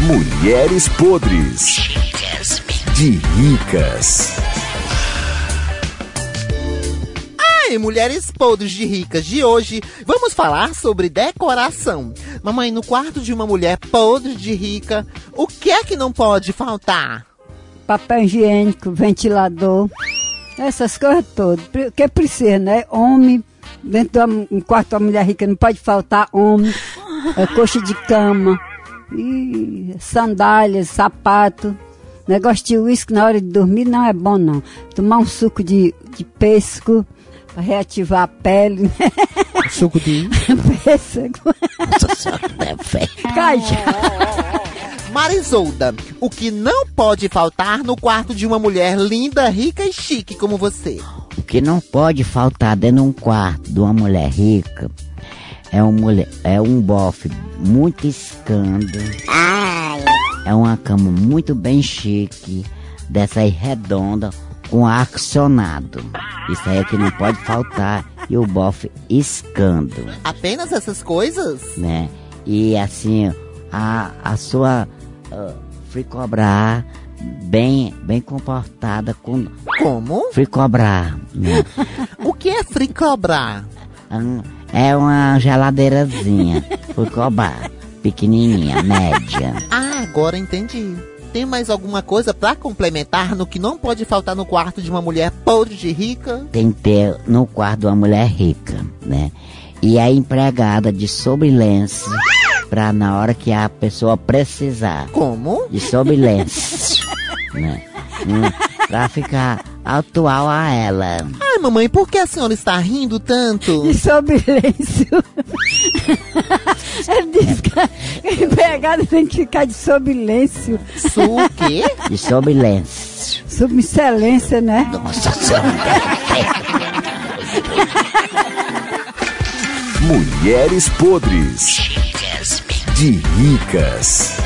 Mulheres podres de ricas. Ai, mulheres podres de ricas de hoje, vamos falar sobre decoração. Mamãe, no quarto de uma mulher podre de rica, o que é que não pode faltar? Papel higiênico, ventilador, essas coisas todas. O que precisa, né? Homem, dentro de um quarto da mulher rica não pode faltar homem, é, coxa de cama, e sandálias, sapato. Negócio de uísque na hora de dormir não é bom, não. Tomar um suco de, de pêssego para reativar a pele. Suco de... pêssego. Caixa. Marisolda, o que não pode faltar no quarto de uma mulher linda, rica e chique como você? O que não pode faltar dentro de um quarto de uma mulher rica é um, mulher, é um bofe muito escando. É uma cama muito bem chique, dessa aí redonda, com ar-condicionado. Isso aí é que não pode faltar. E o bofe escando, Apenas essas coisas? né? E assim, a, a sua uh, fricobrar bem, bem comportada com Como? fricobrar, né? O que é fricobrar? Hum, É uma geladeirazinha, fricobrar, pequenininha, média. Ah, agora entendi. Tem mais alguma coisa pra complementar no que não pode faltar no quarto de uma mulher podre de rica? tem que ter no quarto uma mulher rica, né? E a empregada de sobrelenço pra na hora que a pessoa precisar Como? de sobrelenço, né? Hum, pra ficar atual a ela. Ai, mamãe, por que a senhora está rindo tanto? De sobrilêncio. Ele diz que a empregada tem que ficar de sobrilêncio. Su o quê? De sobrelenço. Subexcelência, né? Nossa senhora. Mulheres podres de ricas.